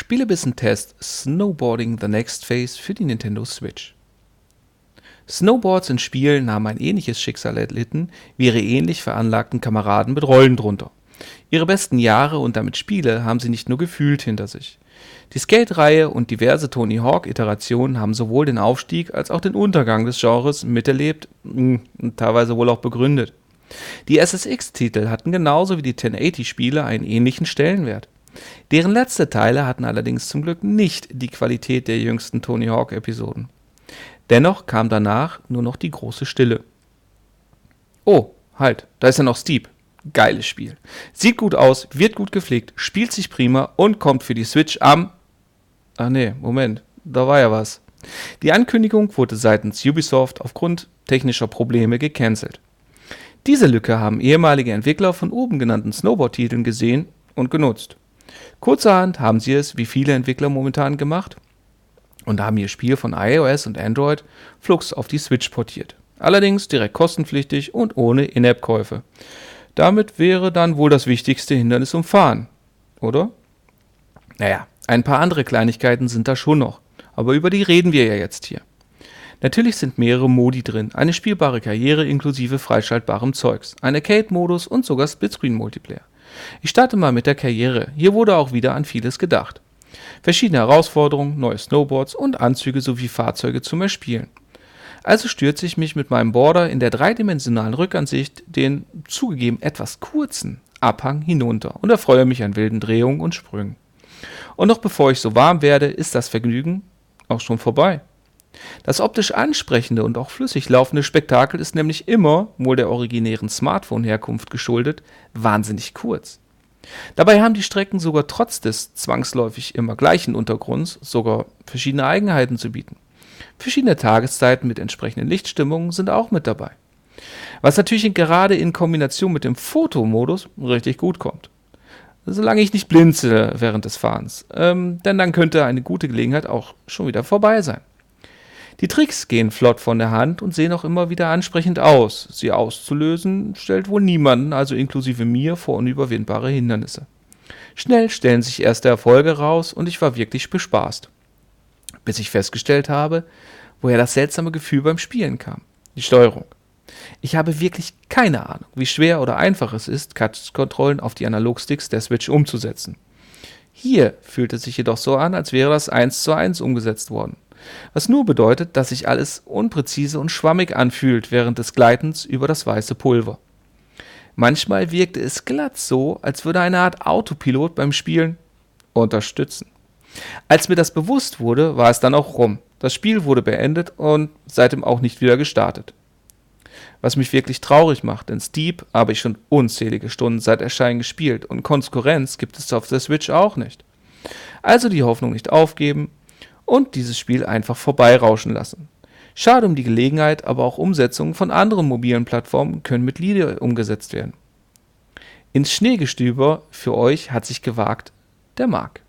Spielebissen-Test Snowboarding The Next Phase für die Nintendo Switch. Snowboards in Spielen haben ein ähnliches Schicksal erlitten wie ihre ähnlich veranlagten Kameraden mit Rollen drunter. Ihre besten Jahre und damit Spiele haben sie nicht nur gefühlt hinter sich. Die Skate-Reihe und diverse Tony Hawk-Iterationen haben sowohl den Aufstieg als auch den Untergang des Genres miterlebt hm, und teilweise wohl auch begründet. Die SSX-Titel hatten genauso wie die 1080-Spiele einen ähnlichen Stellenwert. Deren letzte Teile hatten allerdings zum Glück nicht die Qualität der jüngsten Tony Hawk-Episoden. Dennoch kam danach nur noch die große Stille. Oh, halt, da ist ja noch Steep. Geiles Spiel. Sieht gut aus, wird gut gepflegt, spielt sich prima und kommt für die Switch am. Ach nee, Moment, da war ja was. Die Ankündigung wurde seitens Ubisoft aufgrund technischer Probleme gecancelt. Diese Lücke haben ehemalige Entwickler von oben genannten Snowboard-Titeln gesehen und genutzt. Kurzerhand haben sie es, wie viele Entwickler momentan gemacht, und haben ihr Spiel von iOS und Android flugs auf die Switch portiert. Allerdings direkt kostenpflichtig und ohne In-App-Käufe. Damit wäre dann wohl das wichtigste Hindernis umfahren, oder? Naja, ein paar andere Kleinigkeiten sind da schon noch, aber über die reden wir ja jetzt hier. Natürlich sind mehrere Modi drin, eine spielbare Karriere inklusive freischaltbarem Zeugs, ein Arcade-Modus und sogar Splitscreen-Multiplayer. Ich starte mal mit der Karriere. Hier wurde auch wieder an vieles gedacht. Verschiedene Herausforderungen, neue Snowboards und Anzüge sowie Fahrzeuge zum Erspielen. Also stürze ich mich mit meinem Border in der dreidimensionalen Rückansicht den zugegeben etwas kurzen Abhang hinunter und erfreue mich an wilden Drehungen und Sprüngen. Und noch bevor ich so warm werde, ist das Vergnügen auch schon vorbei. Das optisch ansprechende und auch flüssig laufende Spektakel ist nämlich immer, wohl der originären Smartphone-Herkunft geschuldet, wahnsinnig kurz. Dabei haben die Strecken sogar trotz des zwangsläufig immer gleichen Untergrunds sogar verschiedene Eigenheiten zu bieten. Verschiedene Tageszeiten mit entsprechenden Lichtstimmungen sind auch mit dabei. Was natürlich gerade in Kombination mit dem Fotomodus richtig gut kommt. Solange ich nicht blinze während des Fahrens, ähm, denn dann könnte eine gute Gelegenheit auch schon wieder vorbei sein. Die Tricks gehen flott von der Hand und sehen auch immer wieder ansprechend aus. Sie auszulösen stellt wohl niemanden, also inklusive mir, vor unüberwindbare Hindernisse. Schnell stellen sich erste Erfolge raus und ich war wirklich bespaßt. Bis ich festgestellt habe, woher das seltsame Gefühl beim Spielen kam. Die Steuerung. Ich habe wirklich keine Ahnung, wie schwer oder einfach es ist, Touch-Kontrollen auf die Analogsticks der Switch umzusetzen. Hier fühlt es sich jedoch so an, als wäre das eins zu eins umgesetzt worden was nur bedeutet, dass sich alles unpräzise und schwammig anfühlt während des Gleitens über das weiße Pulver. Manchmal wirkte es glatt so, als würde eine Art Autopilot beim Spielen unterstützen. Als mir das bewusst wurde, war es dann auch rum. Das Spiel wurde beendet und seitdem auch nicht wieder gestartet. Was mich wirklich traurig macht, denn Steep habe ich schon unzählige Stunden seit Erscheinen gespielt und Konkurrenz gibt es auf der Switch auch nicht. Also die Hoffnung nicht aufgeben und dieses Spiel einfach vorbeirauschen lassen. Schade um die Gelegenheit, aber auch Umsetzungen von anderen mobilen Plattformen können mit Lieder umgesetzt werden. Ins Schneegestöber für euch hat sich gewagt der Marc.